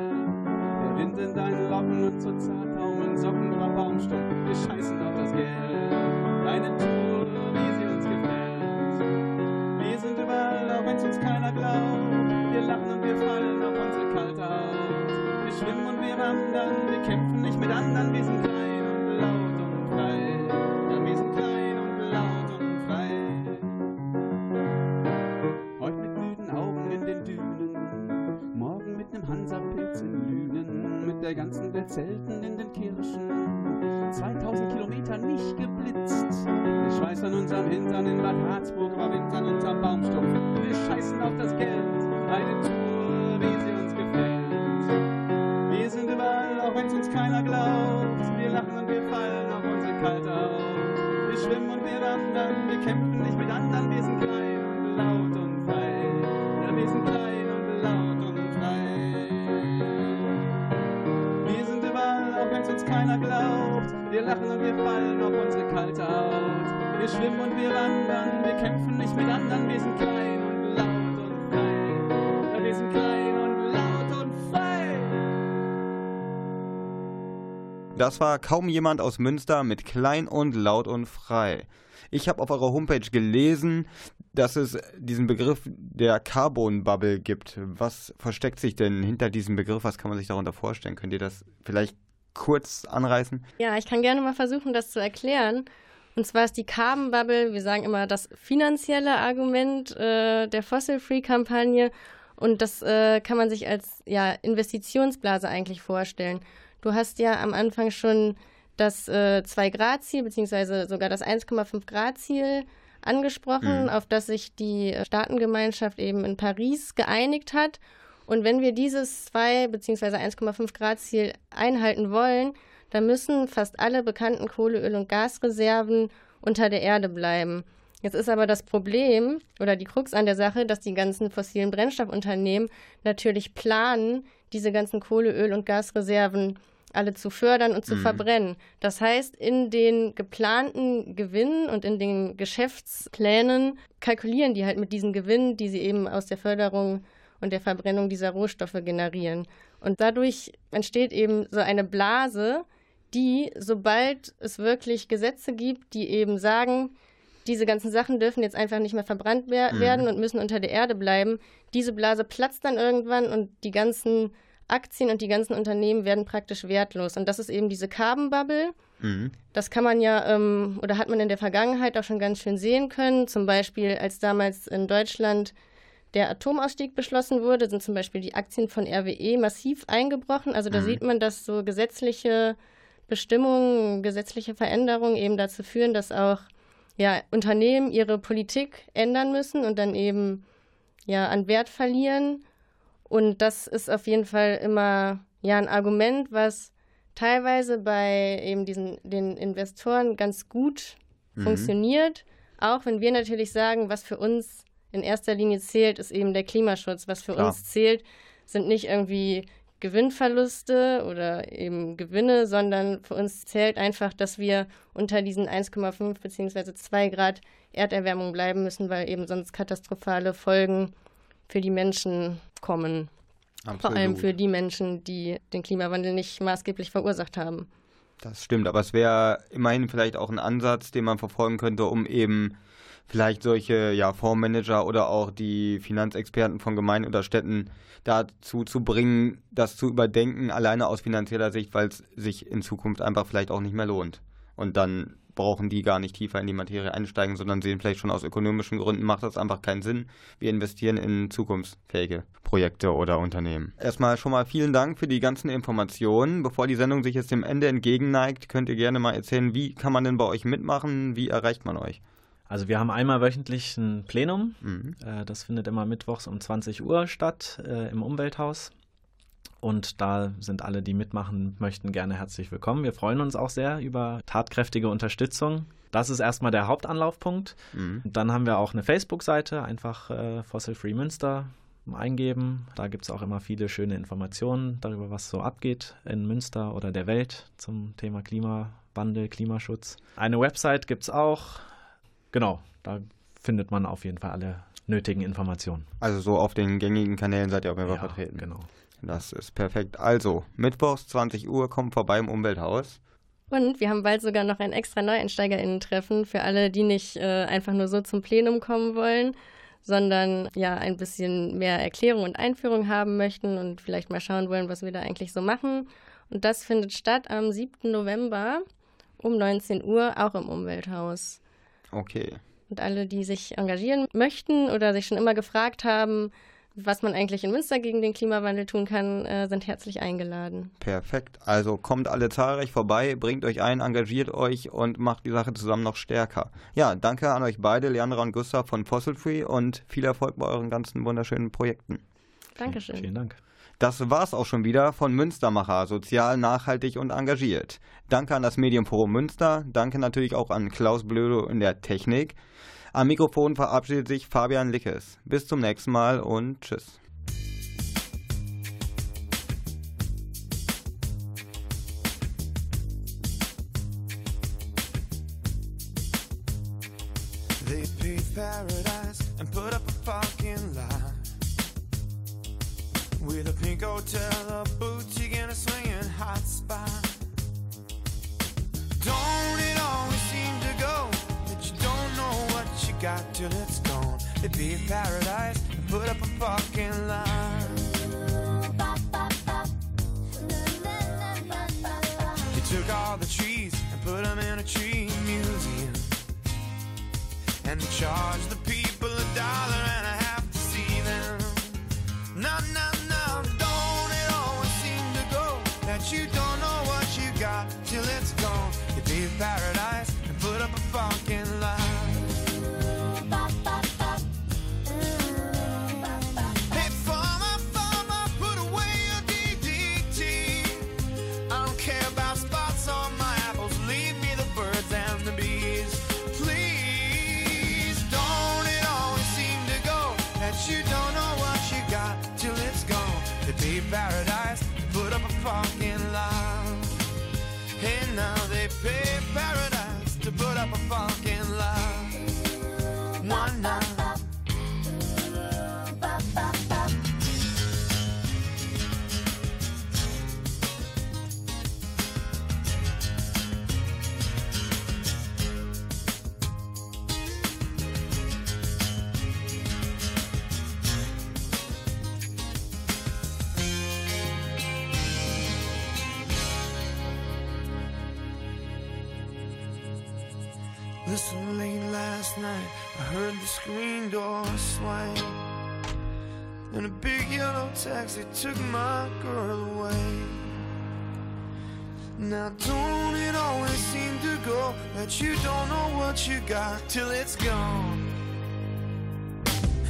Lachen und wir fallen auf unsere kalte Haut. Wir schwimmen und wir wandern, wir kämpfen nicht mit anderen. Wir sind klein und laut und frei. Wir sind klein und laut und frei. Das war kaum jemand aus Münster mit klein und laut und frei. Ich habe auf eurer Homepage gelesen, dass es diesen Begriff der Carbon Bubble gibt. Was versteckt sich denn hinter diesem Begriff? Was kann man sich darunter vorstellen? Könnt ihr das vielleicht kurz anreißen? Ja, ich kann gerne mal versuchen, das zu erklären. Und zwar ist die Carbon Bubble, wir sagen immer, das finanzielle Argument äh, der Fossil-Free-Kampagne. Und das äh, kann man sich als ja, Investitionsblase eigentlich vorstellen. Du hast ja am Anfang schon das äh, 2-Grad-Ziel, beziehungsweise sogar das 1,5-Grad-Ziel angesprochen, Mhm. auf das sich die Staatengemeinschaft eben in Paris geeinigt hat. Und wenn wir dieses 2 bzw. 1,5 Grad Ziel einhalten wollen, dann müssen fast alle bekannten Kohle-, Öl- und Gasreserven unter der Erde bleiben. Jetzt ist aber das Problem oder die Krux an der Sache, dass die ganzen fossilen Brennstoffunternehmen natürlich planen, diese ganzen Kohle-, Öl- und Gasreserven alle zu fördern und zu Mhm. verbrennen. Das heißt, in den geplanten Gewinnen und in den Geschäftsplänen kalkulieren die halt mit diesen Gewinnen, die sie eben aus der Förderung und der Verbrennung dieser Rohstoffe generieren. Und dadurch entsteht eben so eine Blase, die, sobald es wirklich Gesetze gibt, die eben sagen, diese ganzen Sachen dürfen jetzt einfach nicht mehr verbrannt Mhm. werden und müssen unter der Erde bleiben, diese Blase platzt dann irgendwann und die ganzen Aktien und die ganzen Unternehmen werden praktisch wertlos. Und das ist eben diese Carbon Bubble. Mhm. Das kann man ja ähm, oder hat man in der Vergangenheit auch schon ganz schön sehen können. Zum Beispiel, als damals in Deutschland der Atomausstieg beschlossen wurde, sind zum Beispiel die Aktien von RWE massiv eingebrochen. Also da Mhm. sieht man, dass so gesetzliche Bestimmungen, gesetzliche Veränderungen eben dazu führen, dass auch ja, Unternehmen ihre Politik ändern müssen und dann eben ja, an Wert verlieren. Und das ist auf jeden Fall immer ja, ein Argument, was teilweise bei eben diesen den Investoren ganz gut Mhm. funktioniert. Auch wenn wir natürlich sagen, was für uns in erster Linie zählt, ist eben der Klimaschutz. Was für Klar. uns zählt, sind nicht irgendwie Gewinnverluste oder eben Gewinne, sondern für uns zählt einfach, dass wir unter diesen 1,5 bzw. 2 Grad Erderwärmung bleiben müssen, weil eben sonst katastrophale Folgen für die Menschen kommen. Vor allem Absolut. für die Menschen, die den Klimawandel nicht maßgeblich verursacht haben. Das stimmt, aber es wäre immerhin vielleicht auch ein Ansatz, den man verfolgen könnte, um eben vielleicht solche ja, Fondsmanager oder auch die Finanzexperten von Gemeinden oder Städten dazu zu bringen, das zu überdenken, alleine aus finanzieller Sicht, weil es sich in Zukunft einfach vielleicht auch nicht mehr lohnt. Und dann brauchen die gar nicht tiefer in die Materie einsteigen, sondern sehen vielleicht schon aus ökonomischen Gründen, macht das einfach keinen Sinn. Wir investieren in zukunftsfähige Projekte oder Unternehmen. Erstmal schon mal vielen Dank für die ganzen Informationen. Bevor die Sendung sich jetzt dem Ende entgegenneigt, könnt ihr gerne mal erzählen, wie kann man denn bei euch mitmachen? Wie erreicht man euch? Also wir haben einmal wöchentlich ein Plenum. Mhm. Äh, das findet immer mittwochs um 20 Uhr statt äh, im Umwelthaus. Und da sind alle, die mitmachen möchten, gerne herzlich willkommen. Wir freuen uns auch sehr über tatkräftige Unterstützung. Das ist erstmal der Hauptanlaufpunkt. Mhm. Dann haben wir auch eine Facebook-Seite, einfach äh, Fossil Free Münster eingeben. Da gibt es auch immer viele schöne Informationen darüber, was so abgeht in Münster oder der Welt zum Thema Klimawandel, Klimaschutz. Eine Website gibt es auch. Genau, da findet man auf jeden Fall alle nötigen Informationen. Also so auf den gängigen Kanälen seid ihr auf jeden Fall Ja, vertreten. Genau. Das ist perfekt. Also, mittwochs 20 Uhr, kommt vorbei im Umwelthaus. Und wir haben bald sogar noch ein extra NeueinsteigerInnen-Treffen für alle, die nicht äh, einfach nur so zum Plenum kommen wollen, sondern ja ein bisschen mehr Erklärung und Einführung haben möchten und vielleicht mal schauen wollen, was wir da eigentlich so machen. Und das findet statt am 7. November um 19 Uhr, auch im Umwelthaus. Okay. Und alle, die sich engagieren möchten oder sich schon immer gefragt haben, was man eigentlich in Münster gegen den Klimawandel tun kann, äh, sind herzlich eingeladen. Perfekt. Also kommt alle zahlreich vorbei, bringt euch ein, engagiert euch und macht die Sache zusammen noch stärker. Ja, danke an euch beide, Leandra und Gustav von Fossil Free und viel Erfolg bei euren ganzen wunderschönen Projekten. Dankeschön. Vielen Dank. Das war's auch schon wieder von Münstermacher, sozial, nachhaltig und engagiert. Danke an das Medienforum Münster, danke natürlich auch an Klaus Blödo in der Technik. Am Mikrofon verabschiedet sich Fabian Lickes. Bis zum nächsten Mal und tschüss. They paved paradise and put up a lie. With a pink hotel, a boutique, and a swinging hot spot. Don't it always seem to go that you don't know what you got till it's gone? They paved paradise and put up a fucking lie. They took all the trees and put them in a tree museum. And they charge the people a dollar and a half paradise took my girl away. Now don't it always seem to go that you don't know what you got till it's gone?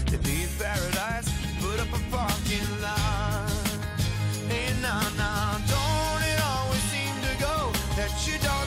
To be paradise, put up a parking lot. Hey, now, now, don't it always seem to go that you don't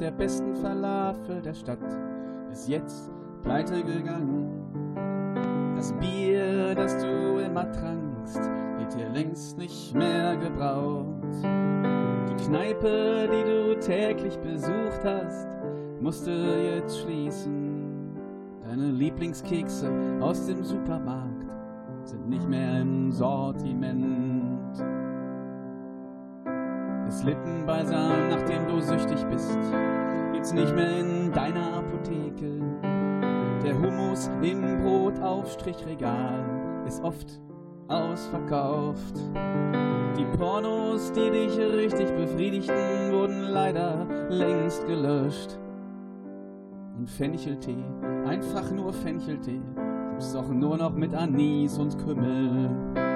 der besten Falafel der Stadt ist jetzt pleite gegangen. Das Bier, das du immer trankst, wird hier längst nicht mehr gebraut. Die Kneipe, die du täglich besucht hast, musste jetzt schließen. Deine Lieblingskekse aus dem Supermarkt sind nicht mehr im Sortiment. Das Lippenbalsam, nach dem du süchtig bist, gibt's nicht mehr in deiner Apotheke. Der Hummus im Brotaufstrichregal ist oft ausverkauft. Die Pornos, die dich richtig befriedigten, wurden leider längst gelöscht. Und Fencheltee, einfach nur Fencheltee, doch nur noch mit Anis und Kümmel.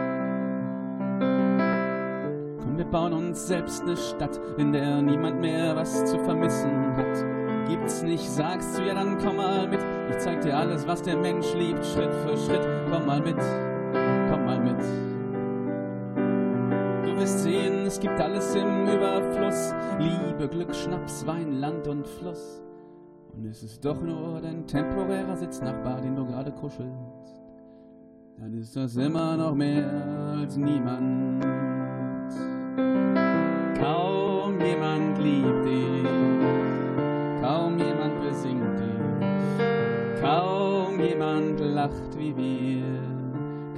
Wir bauen uns selbst eine Stadt, in der niemand mehr was zu vermissen hat. Gibt's nicht, sagst du, ja dann komm mal mit. Ich zeig dir alles, was der Mensch liebt, Schritt für Schritt. Komm mal mit, komm mal mit. Du wirst sehen, es gibt alles im Überfluss. Liebe, Glück, Schnaps, Wein, Land und Fluss. Und es ist doch nur dein temporärer Sitznachbar, den du gerade kuschelst. Dann ist das immer noch mehr als niemand. Jemand liebt dich, kaum jemand besingt dich, kaum jemand lacht wie wir,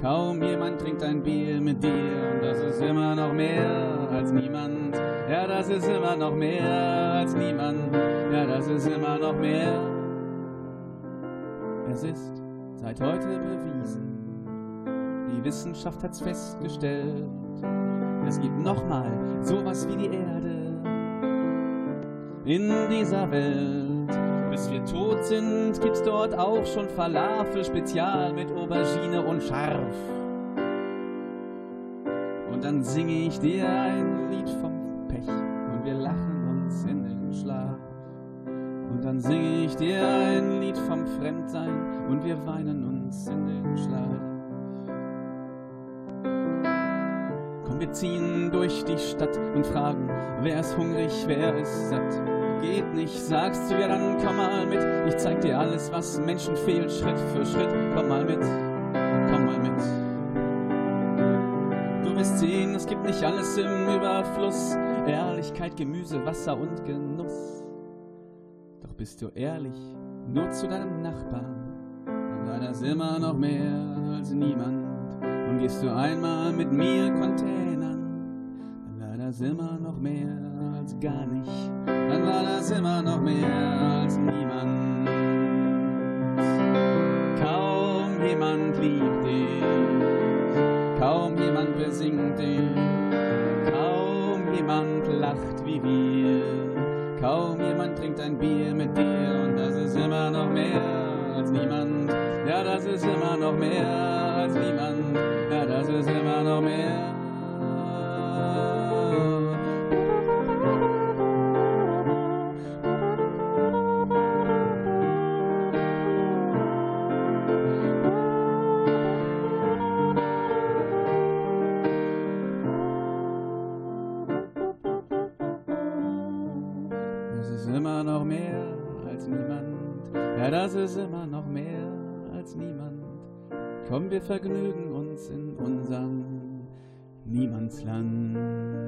kaum jemand trinkt ein Bier mit dir und das ist immer noch mehr als niemand. Ja, das ist immer noch mehr als niemand. Ja, das ist immer noch mehr. Es ist seit heute bewiesen. Die Wissenschaft hat's festgestellt. Es gibt nochmal sowas wie die Erde in dieser Welt. Bis wir tot sind, gibt's dort auch schon Falafel Spezial mit Aubergine und scharf. Und dann singe ich dir ein Lied vom Pech und wir lachen uns in den Schlaf. Und dann singe ich dir ein Lied vom Fremdsein und wir weinen uns in den Schlaf. Komm, wir ziehen durch die Stadt und fragen, wer ist hungrig, wer ist satt. Geht nicht, sagst du, ja dann komm mal mit. Ich zeig dir alles, was Menschen fehlt, Schritt für Schritt. Komm mal mit, komm mal mit. Du wirst sehen, es gibt nicht alles im Überfluss. Ehrlichkeit, Gemüse, Wasser und Genuss. Doch bist du ehrlich, nur zu deinem Nachbarn, dann war das immer noch mehr als niemand. Und gehst du einmal mit mir Containern, dann war das immer noch mehr als gar nicht. Dann war das immer noch mehr als niemand. Kaum jemand liebt dich, Kaum jemand besingt den, kaum jemand lacht wie wir. Kaum jemand trinkt ein Bier mit dir und das ist immer noch mehr als niemand. Ja, das ist immer noch mehr als niemand. Ja, das ist immer noch mehr. Ist immer noch mehr als niemand. Komm, wir vergnügen uns in unserem Niemandsland.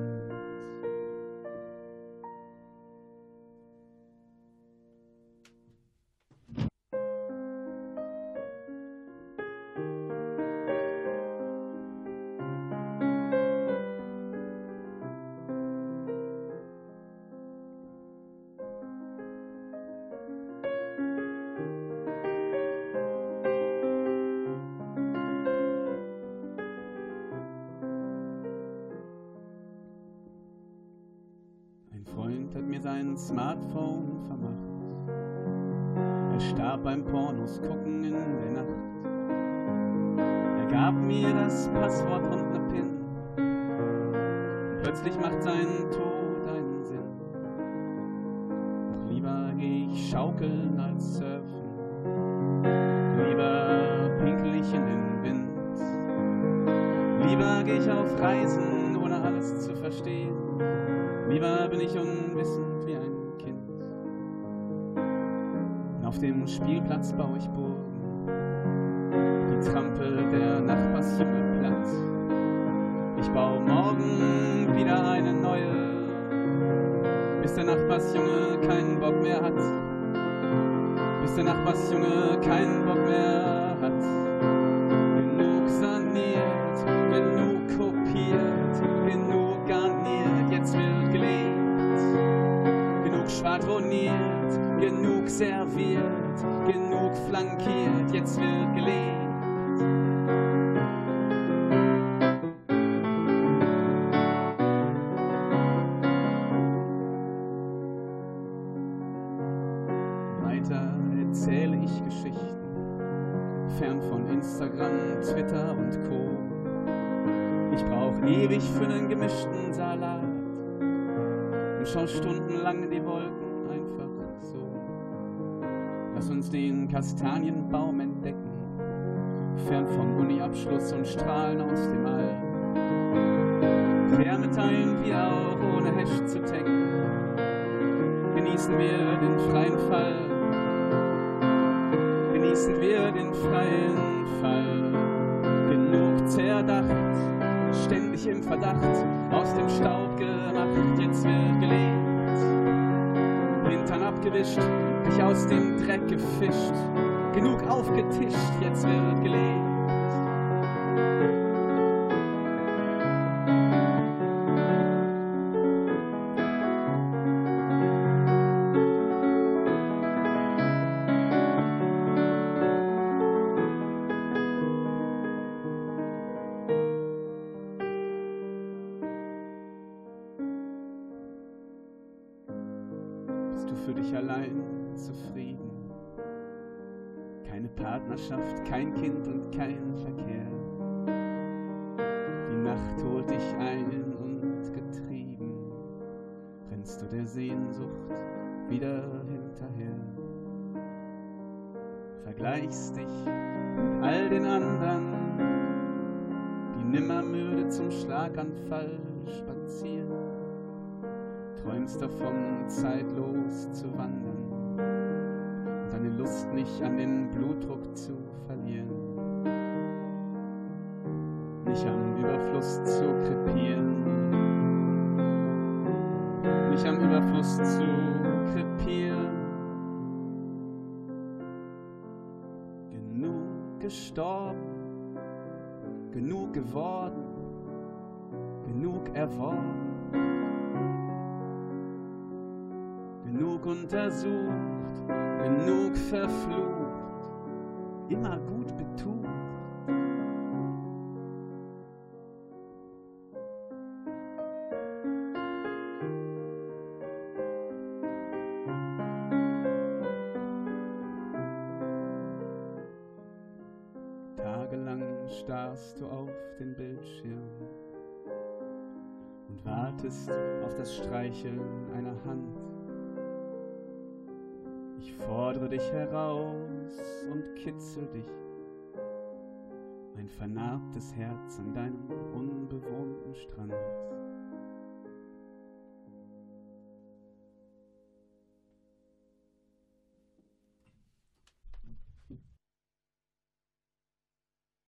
Kastanienbaum entdecken, fern vom Uniabschluss und Strahlen aus dem All. Wärme teilen wir auch ohne Hash zu taggen. Genießen wir den freien Fall. Genießen wir den freien Fall. Genug zerdacht, ständig im Verdacht, aus dem Staub gemacht, jetzt wird gelebt. Hintern abgewischt, dich aus dem Dreck gefischt, genug aufgetischt, jetzt wird gelebt. Kind und kein Verkehr. Die Nacht holt dich ein und getrieben, rennst du der Sehnsucht wieder hinterher. Vergleichst dich mit all den anderen, die nimmer müde zum Schlaganfall spazieren träumst davon, zeitlos zu wandern und deine Lust nicht an den Blutdruck zu verlieren. Nicht am Überfluss zu krepieren, nicht am Überfluss zu krepieren. Genug gestorben, genug geworden, genug erworben. genug untersucht, genug verflucht, immer gut betucht. Streicheln einer Hand. Ich fordere dich heraus und kitzel dich, mein vernarbtes Herz an deinem unbewohnten Strand.